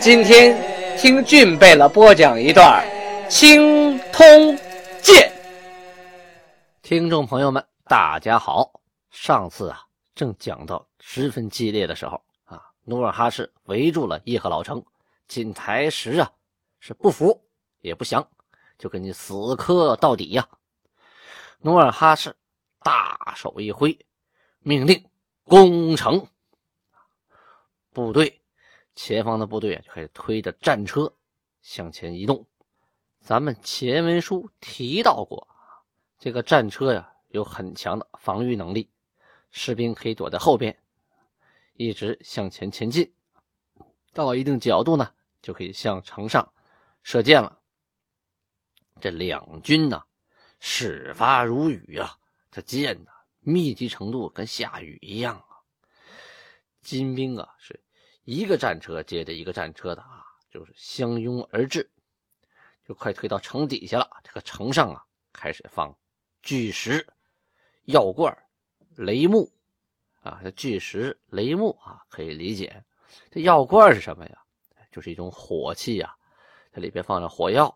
今天听俊贝勒播讲一段《青通剑》。听众朋友们，大家好。上次啊，正讲到十分激烈的时候啊，努尔哈赤围住了叶赫老城，金台石啊是不服也不降，就跟你死磕到底呀。努尔哈赤大手一挥，命令攻城，部队。前方的部队，就开始推着战车向前移动。咱们前文书提到过，这个战车呀有很强的防御能力，士兵可以躲在后边，一直向前前进。到一定角度呢，就可以向城上射箭了。这两军呢，始发如雨啊，这箭呢密集程度跟下雨一样啊。金兵啊是。一个战车接着一个战车的啊，就是相拥而至，就快推到城底下了。这个城上啊，开始放巨石、药罐、雷木啊。这巨石、雷木啊，可以理解。这药罐是什么呀？就是一种火器呀，它里边放着火药，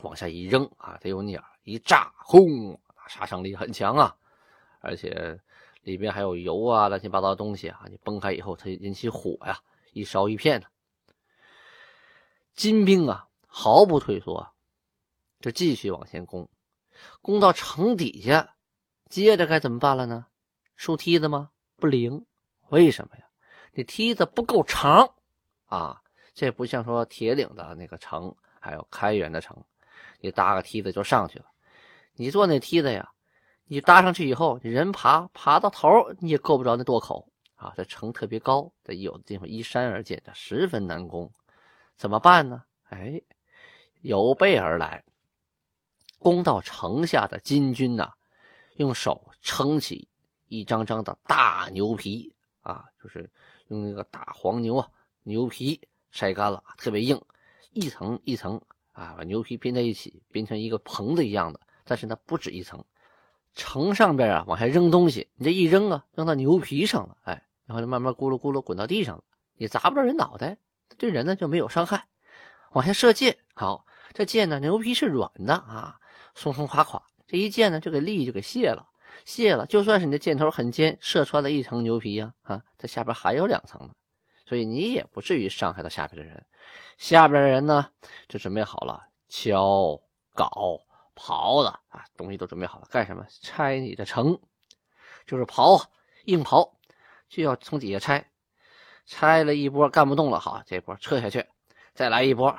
往下一扔啊，它有鸟一炸，轰，杀伤力很强啊，而且。里边还有油啊，乱七八糟的东西啊！你崩开以后，它引起火呀，一烧一片的。金兵啊，毫不退缩，就继续往前攻，攻到城底下，接着该怎么办了呢？竖梯子吗？不灵，为什么呀？这梯子不够长啊！这不像说铁岭的那个城，还有开元的城，你搭个梯子就上去了。你坐那梯子呀？你搭上去以后，人爬爬到头，你也够不着那垛口啊！这城特别高，这有的地方依山而建，这十分难攻。怎么办呢？哎，有备而来。攻到城下的金军呐，用手撑起一张张的大牛皮啊，就是用那个大黄牛啊，牛皮晒干了，特别硬，一层一层啊，把牛皮拼在一起，编成一个棚子一样的。但是呢，不止一层。城上边啊，往下扔东西，你这一扔啊，扔到牛皮上了，哎，然后就慢慢咕噜咕噜滚到地上了，你砸不着人脑袋，对人呢就没有伤害。往下射箭，好，这箭呢，牛皮是软的啊，松松垮垮，这一箭呢就给力就给卸了，卸了，就算是你的箭头很尖，射穿了一层牛皮呀，啊，这下边还有两层呢，所以你也不至于伤害到下边的人。下边的人呢，就准备好了敲镐。刨子啊，东西都准备好了，干什么？拆你的城，就是刨，硬刨，就要从底下拆。拆了一波，干不动了，好，这波撤下去，再来一波。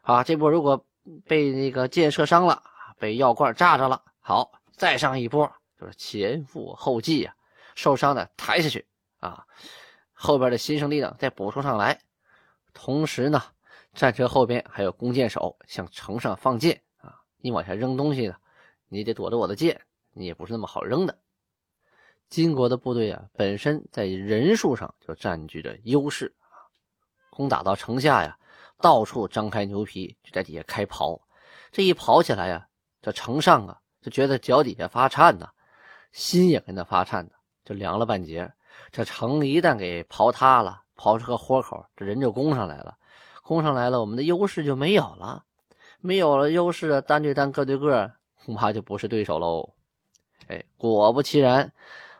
啊，这波如果被那个箭射伤了，被药罐炸着了，好，再上一波，就是前赴后继啊。受伤的抬下去啊，后边的新生力量再补充上来。同时呢，战车后边还有弓箭手向城上放箭。你往下扔东西呢，你得躲着我的箭，你也不是那么好扔的。金国的部队啊，本身在人数上就占据着优势啊。攻打到城下呀，到处张开牛皮，就在底下开刨。这一刨起来呀，这城上啊，就觉得脚底下发颤呐，心也跟着发颤的，就凉了半截。这城一旦给刨塌了，刨出个豁口，这人就攻上来了。攻上来了，我们的优势就没有了。没有了优势，单对单、个对个，恐怕就不是对手喽。哎，果不其然，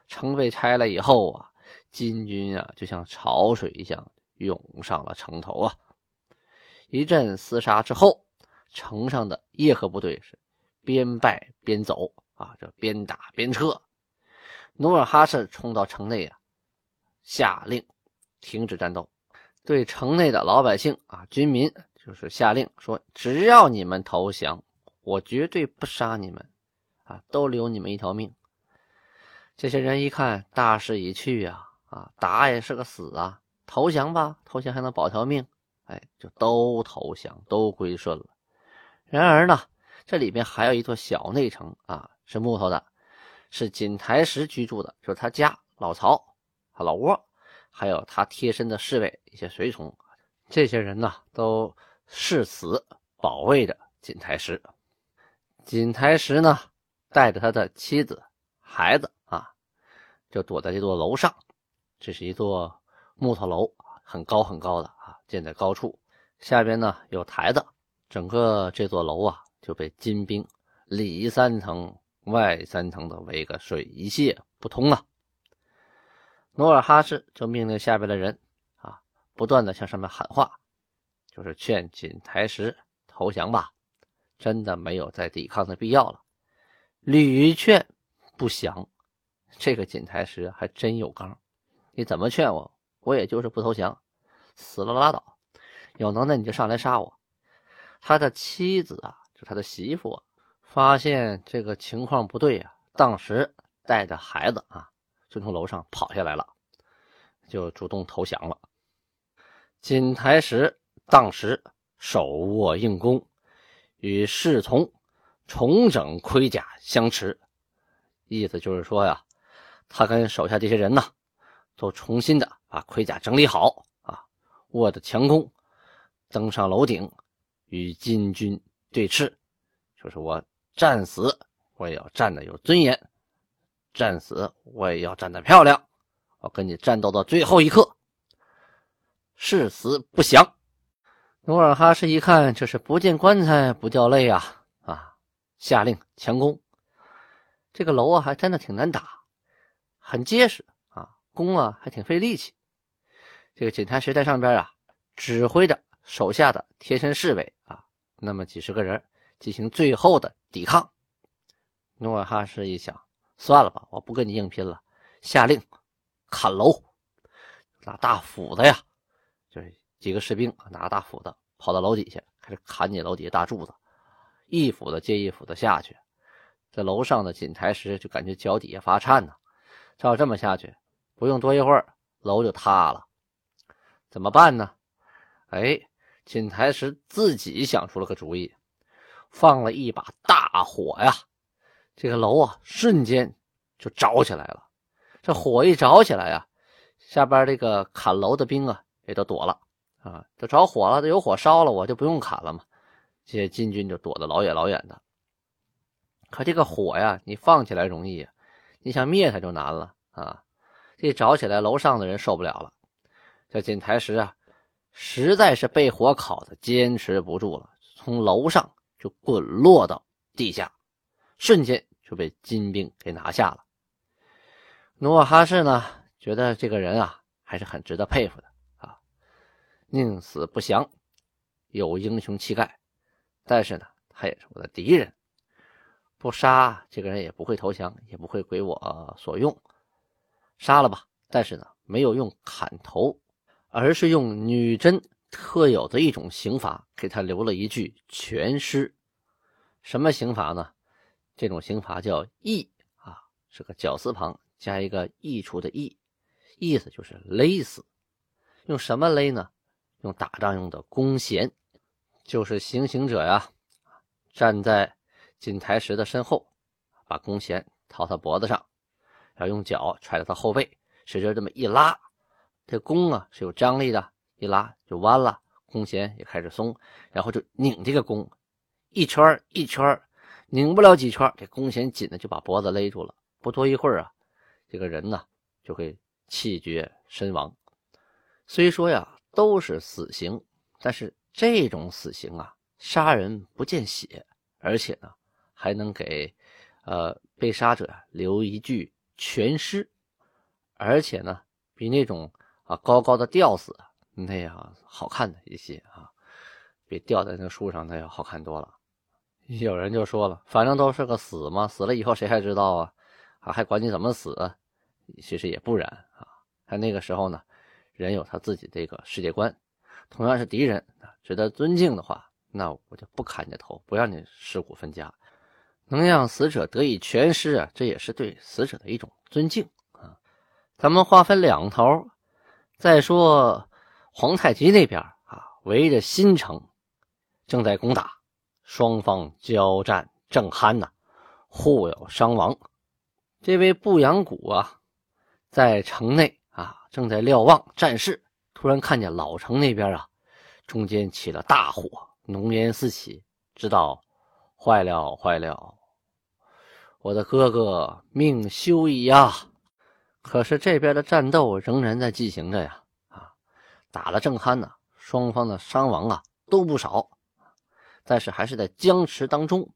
城被拆了以后啊，金军啊就像潮水一样涌上了城头啊。一阵厮杀之后，城上的叶赫部队是边败边走啊，这边打边撤。努尔哈赤冲到城内啊，下令停止战斗，对城内的老百姓啊、军民。就是下令说，只要你们投降，我绝对不杀你们，啊，都留你们一条命。这些人一看大势已去呀，啊，打也是个死啊，投降吧，投降还能保条命，哎，就都投降，都归顺了。然而呢，这里边还有一座小内城啊，是木头的，是锦台石居住的，就是他家老曹、老窝，还有他贴身的侍卫一些随从，这些人呢都誓死保卫着锦台石。锦台石呢，带着他的妻子、孩子啊，就躲在这座楼上。这是一座木头楼，很高很高的啊，建在高处。下边呢有台子，整个这座楼啊就被金兵里三层外三层的围个水泄不通啊。努尔哈赤就命令下边的人啊，不断的向上面喊话，就是劝锦台石投降吧。真的没有再抵抗的必要了，屡劝不降，这个锦台石还真有刚。你怎么劝我，我也就是不投降，死了拉倒。有能耐你就上来杀我。他的妻子啊，就他的媳妇啊，发现这个情况不对啊，当时带着孩子啊，就从楼上跑下来了，就主动投降了。锦台石当时手握硬弓。与侍从重整盔甲相持，意思就是说呀，他跟手下这些人呢，都重新的把盔甲整理好啊，握着强弓，登上楼顶，与金军对峙，就是我战死我也要战的有尊严，战死我也要战的漂亮，我跟你战斗到最后一刻，誓死不降。努尔哈赤一看，这是不见棺材不掉泪啊！啊，下令强攻。这个楼啊，还真的挺难打，很结实啊，攻啊还挺费力气。这个锦台石在上边啊，指挥着手下的贴身侍卫啊，那么几十个人进行最后的抵抗。努尔哈赤一想，算了吧，我不跟你硬拼了，下令砍楼，拿大斧子呀，就是。几个士兵拿大斧子跑到楼底下，开始砍你楼底下大柱子，一斧子接一斧子下去，在楼上的锦台石就感觉脚底下发颤呢。照这么下去，不用多一会儿，楼就塌了。怎么办呢？哎，锦台石自己想出了个主意，放了一把大火呀，这个楼啊瞬间就着起来了。这火一着起来啊，下边这个砍楼的兵啊也都躲了。啊，这着火了，这有火烧了，我就不用砍了嘛。这些金军就躲得老远老远的。可这个火呀，你放起来容易，你想灭它就难了啊！这着起来，楼上的人受不了了。这锦台石啊，实在是被火烤的坚持不住了，从楼上就滚落到地下，瞬间就被金兵给拿下了。努尔哈赤呢，觉得这个人啊，还是很值得佩服的。宁死不降，有英雄气概，但是呢，他也是我的敌人，不杀这个人也不会投降，也不会归我所用，杀了吧。但是呢，没有用砍头，而是用女真特有的一种刑罚，给他留了一句全尸。什么刑罚呢？这种刑罚叫缢啊，是个绞丝旁加一个溢出的溢，意思就是勒死。用什么勒呢？用打仗用的弓弦，就是行刑者呀，站在锦台石的身后，把弓弦套他脖子上，然后用脚踹着他后背，使劲这么一拉，这弓啊是有张力的，一拉就弯了，弓弦也开始松，然后就拧这个弓，一圈一圈，拧不了几圈，这弓弦紧的就把脖子勒住了，不多一会儿啊，这个人呢就会气绝身亡。虽说呀。都是死刑，但是这种死刑啊，杀人不见血，而且呢，还能给呃被杀者留一具全尸，而且呢，比那种啊高高的吊死那样好看的一些啊，比吊在那树上那要好看多了。有人就说了，反正都是个死嘛，死了以后谁还知道啊？啊，还管你怎么死？其实也不然啊，他那个时候呢。人有他自己这个世界观，同样是敌人值得尊敬的话，那我就不砍你的头，不让你尸骨分家，能让死者得以全尸啊，这也是对死者的一种尊敬啊。咱们划分两头，再说皇太极那边啊，围着新城，正在攻打，双方交战正酣呐，互有伤亡。这位不阳谷啊，在城内啊，正在瞭望战事，突然看见老城那边啊，中间起了大火，浓烟四起，知道坏了坏了，我的哥哥命休矣呀！可是这边的战斗仍然在进行着呀，啊，打得正酣呢，双方的伤亡啊都不少，但是还是在僵持当中。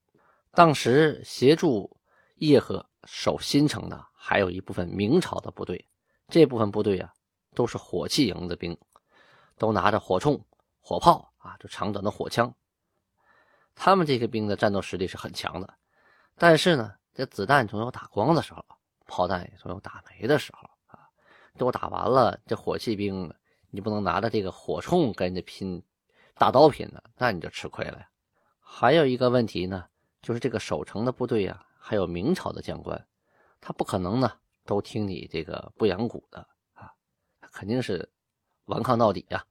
当时协助叶赫。守新城的还有一部分明朝的部队，这部分部队啊，都是火器营的兵，都拿着火铳、火炮啊，这长短的火枪。他们这个兵的战斗实力是很强的，但是呢，这子弹总有打光的时候，炮弹也总有打没的时候啊。都打完了，这火器兵你不能拿着这个火铳跟人家拼，大刀拼呢，那你就吃亏了呀。还有一个问题呢，就是这个守城的部队呀。还有明朝的将官，他不可能呢都听你这个不阳谷的啊，肯定是顽抗到底呀。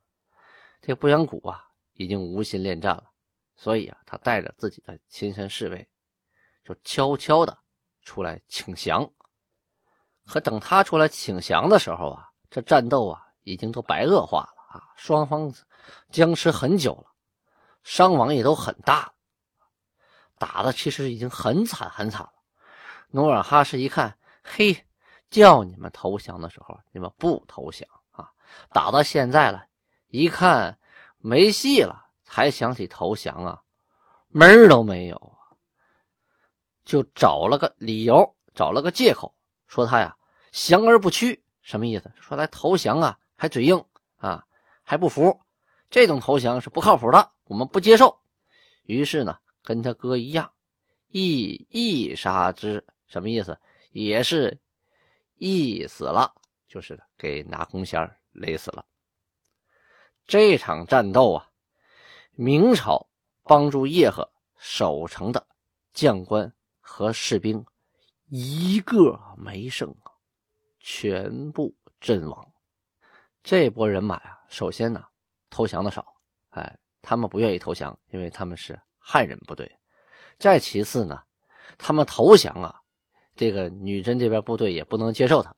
这不阳谷啊已经无心恋战了，所以啊他带着自己的亲身侍卫，就悄悄的出来请降。可等他出来请降的时候啊，这战斗啊已经都白恶化了啊，双方僵持很久了，伤亡也都很大。打的其实已经很惨很惨了。努尔哈赤一看，嘿，叫你们投降的时候，你们不投降啊！打到现在了，一看没戏了，才想起投降啊，门儿都没有啊！就找了个理由，找了个借口，说他呀降而不屈，什么意思？说来投降啊，还嘴硬啊，还不服，这种投降是不靠谱的，我们不接受。于是呢。跟他哥一样，一一杀之，什么意思？也是一死了，就是给拿弓弦勒死了。这场战斗啊，明朝帮助叶赫守城的将官和士兵一个没剩啊，全部阵亡。这波人马呀，首先呢，投降的少，哎，他们不愿意投降，因为他们是。汉人部队，再其次呢，他们投降啊，这个女真这边部队也不能接受他，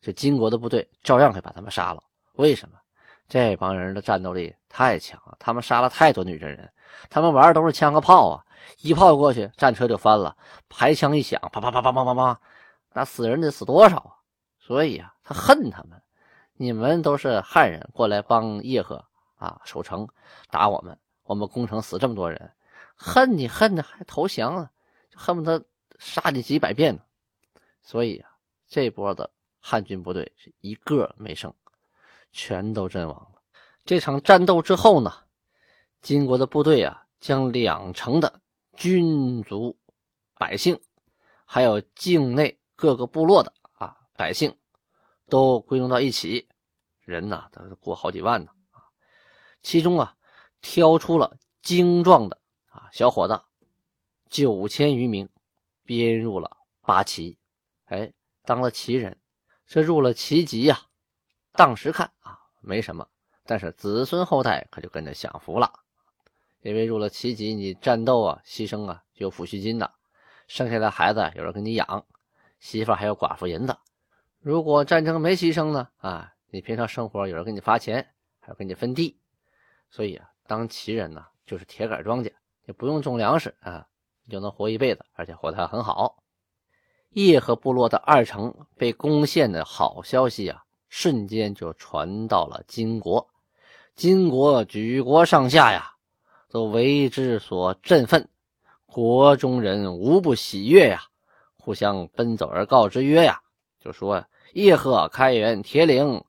这金国的部队照样会把他们杀了。为什么？这帮人的战斗力太强了，他们杀了太多女真人，他们玩的都是枪和炮啊，一炮过去，战车就翻了，排枪一响，啪啪啪啪啪啪啪，那死人得死多少啊？所以啊，他恨他们，你们都是汉人过来帮叶赫啊守城，打我们。我们攻城死这么多人，恨你恨的还投降啊，恨不得杀你几百遍呢。所以啊，这波的汉军部队是一个没剩，全都阵亡了。这场战斗之后呢，金国的部队啊，将两城的军族百姓，还有境内各个部落的啊百姓，都归拢到一起，人呐，都是过好几万呢，其中啊。挑出了精壮的啊小伙子九千余名，编入了八旗，哎，当了旗人。这入了旗籍呀，当时看啊没什么，但是子孙后代可就跟着享福了，因为入了旗籍，你战斗啊牺牲啊就有抚恤金的，生下来孩子有人给你养，媳妇还有寡妇银子。如果战争没牺牲呢啊，你平常生活有人给你发钱，还有给你分地，所以啊。当旗人呢，就是铁杆庄稼，也不用种粮食啊，你就能活一辈子，而且活得还很好。叶赫部落的二城被攻陷的好消息啊，瞬间就传到了金国。金国举国上下呀，都为之所振奋，国中人无不喜悦呀，互相奔走而告之曰呀，就说叶赫、开元、铁岭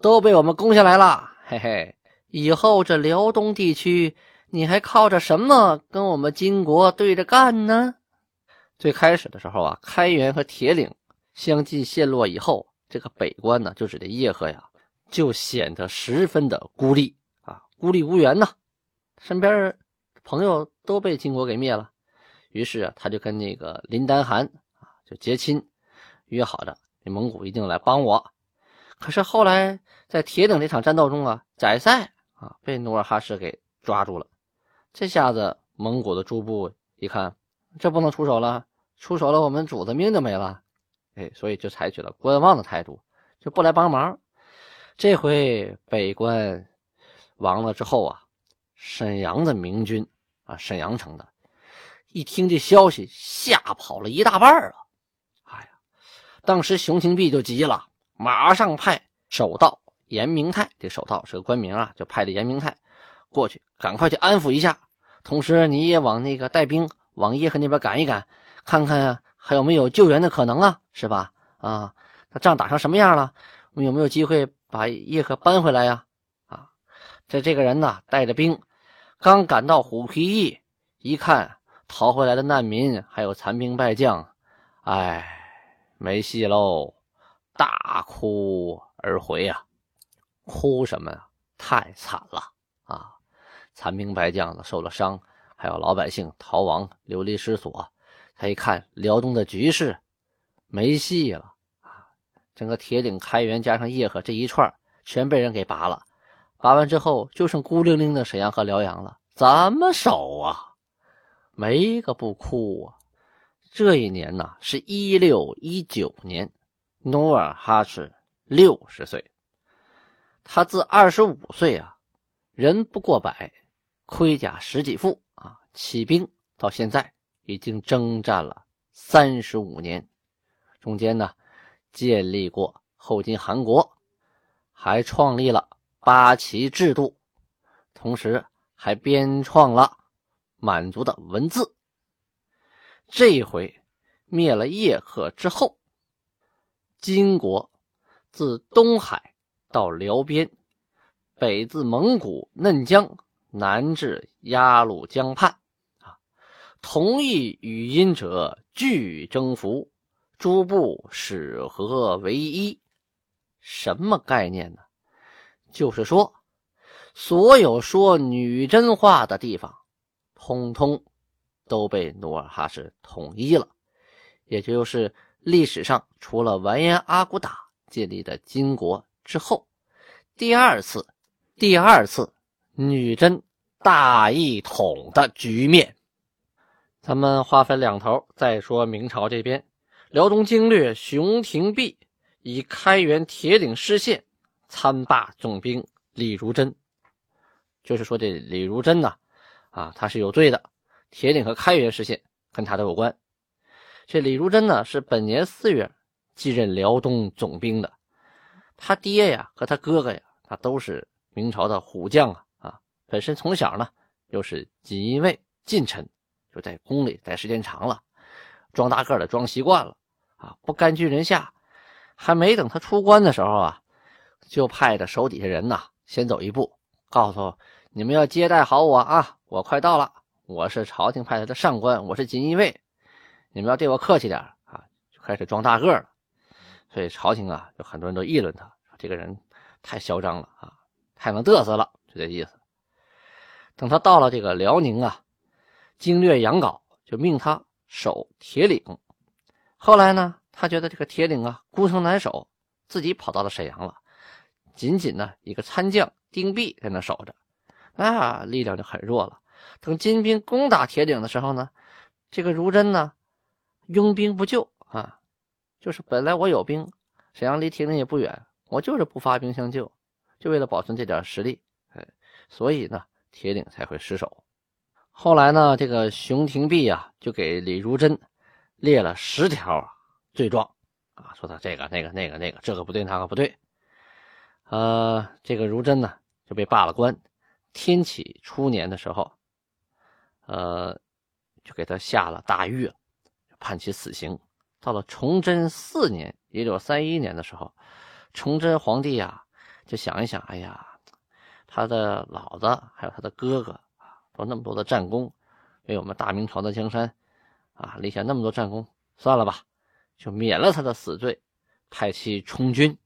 都被我们攻下来了，嘿嘿。以后这辽东地区，你还靠着什么跟我们金国对着干呢？最开始的时候啊，开元和铁岭相继陷落以后，这个北关呢，就指的叶赫呀，就显得十分的孤立啊，孤立无援呐。身边朋友都被金国给灭了，于是啊，他就跟那个林丹汗啊就结亲，约好的，这蒙古一定来帮我。可是后来在铁岭这场战斗中啊，宰赛。啊，被努尔哈赤给抓住了。这下子蒙古的诸部一看，这不能出手了，出手了我们主子命就没了。哎，所以就采取了观望的态度，就不来帮忙。这回北关亡了之后啊，沈阳的明军啊，沈阳城的，一听这消息，吓跑了一大半啊！哎呀，当时熊廷弼就急了，马上派守道严明泰，这守道是个官名啊，就派的严明泰过去，赶快去安抚一下。同时，你也往那个带兵往叶赫那边赶一赶，看看。还有没有救援的可能啊？是吧？啊，那仗打成什么样了？我们有没有机会把叶赫搬回来呀？啊，这这个人呢，带着兵，刚赶到虎皮驿，一看逃回来的难民还有残兵败将，哎，没戏喽！大哭而回啊！哭什么呀？太惨了！残兵败将的受了伤，还有老百姓逃亡流离失所。他一看辽东的局势，没戏了啊！整个铁岭、开原加上叶赫这一串全被人给拔了。拔完之后，就剩孤零零的沈阳和辽阳了，怎么守啊？没个不哭啊！这一年呢，是一六一九年，努尔哈赤六十岁。他自二十五岁啊，人不过百，盔甲十几副啊，起兵到现在。已经征战了三十五年，中间呢建立过后金汗国，还创立了八旗制度，同时还编创了满族的文字。这一回灭了叶赫之后，金国自东海到辽边，北自蒙古嫩江，南至鸭绿江畔。啊同意语音者俱征服，诸部使合为一。什么概念呢？就是说，所有说女真话的地方，通通都被努尔哈赤统一了。也就是历史上除了完颜阿骨打建立的金国之后，第二次、第二次女真大一统的局面。咱们话分两头，再说明朝这边，辽东经略熊廷弼以开元铁岭失陷，参罢总兵李如珍。就是说，这李如珍呢，啊，他是有罪的。铁岭和开元失陷跟他都有关。这李如珍呢，是本年四月继任辽东总兵的。他爹呀和他哥哥呀，他都是明朝的虎将啊，本身从小呢又是锦衣卫近臣。就在宫里待时间长了，装大个的装习惯了啊，不甘居人下。还没等他出关的时候啊，就派着手底下人呐先走一步，告诉你们要接待好我啊，我快到了，我是朝廷派来的上官，我是锦衣卫，你们要对我客气点啊。就开始装大个了，所以朝廷啊，有很多人都议论他，这个人太嚣张了啊，太能嘚瑟了，就这意思。等他到了这个辽宁啊。经略杨镐就命他守铁岭，后来呢，他觉得这个铁岭啊孤城难守，自己跑到了沈阳了。仅仅呢一个参将丁弼在那守着，那力量就很弱了。等金兵攻打铁岭的时候呢，这个如真呢拥兵不救啊，就是本来我有兵，沈阳离铁岭也不远，我就是不发兵相救，就为了保存这点实力，哎，所以呢铁岭才会失守。后来呢，这个熊廷弼啊，就给李如珍列了十条罪状啊，说他这个、那个、那个、那个，这个不对，那个不对。呃，这个如珍呢就被罢了官。天启初年的时候，呃，就给他下了大狱，判其死刑。到了崇祯四年（一九三一年）的时候，崇祯皇帝啊就想一想，哎呀，他的老子还有他的哥哥。说那么多的战功，为我们大明朝的江山啊立下那么多战功，算了吧，就免了他的死罪，派其充军。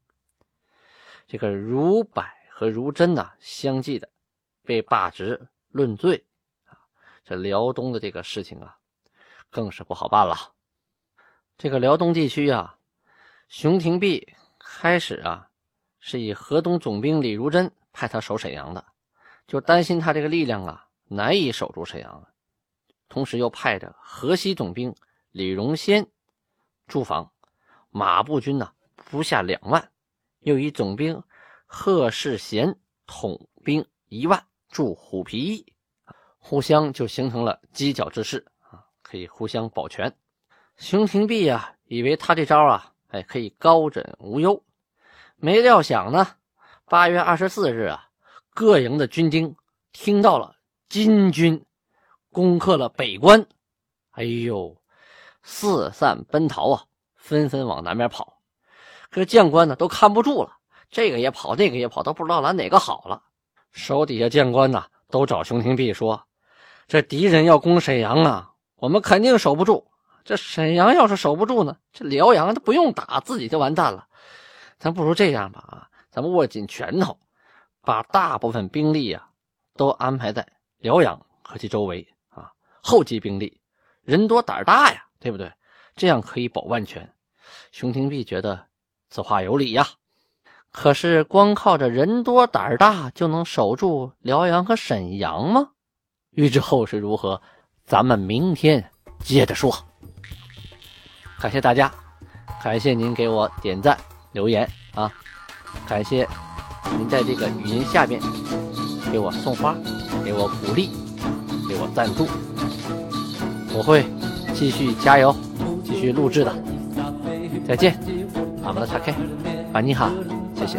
这个如柏和如真呐，相继的被罢职论罪啊。这辽东的这个事情啊，更是不好办了。这个辽东地区啊，熊廷弼开始啊是以河东总兵李如珍派他守沈阳的。就担心他这个力量啊难以守住沈阳，同时又派着河西总兵李荣先驻防，马步军呢不下两万，又以总兵贺世贤统兵一万驻虎皮驿，互相就形成了犄角之势啊，可以互相保全。熊廷弼啊，以为他这招啊，哎，可以高枕无忧，没料想呢，八月二十四日啊。各营的军丁听到了金军攻克了北关，哎呦，四散奔逃啊，纷纷往南边跑。可是将官呢都看不住了，这个也跑，那个也跑，都不知道拦哪个好了。手底下将官呢都找熊廷弼说：“这敌人要攻沈阳啊，我们肯定守不住。这沈阳要是守不住呢，这辽阳都不用打，自己就完蛋了。咱不如这样吧，啊，咱们握紧拳头。”把大部分兵力呀，都安排在辽阳和其周围啊，后继兵力，人多胆儿大呀，对不对？这样可以保万全。熊廷弼觉得此话有理呀。可是光靠着人多胆儿大就能守住辽阳和沈阳吗？欲知后事如何，咱们明天接着说。感谢大家，感谢您给我点赞留言啊，感谢。您在这个语音下面给我送花，给我鼓励，给我赞助，我会继续加油，继续录制的。再见，阿们的查开，安妮哈，谢谢。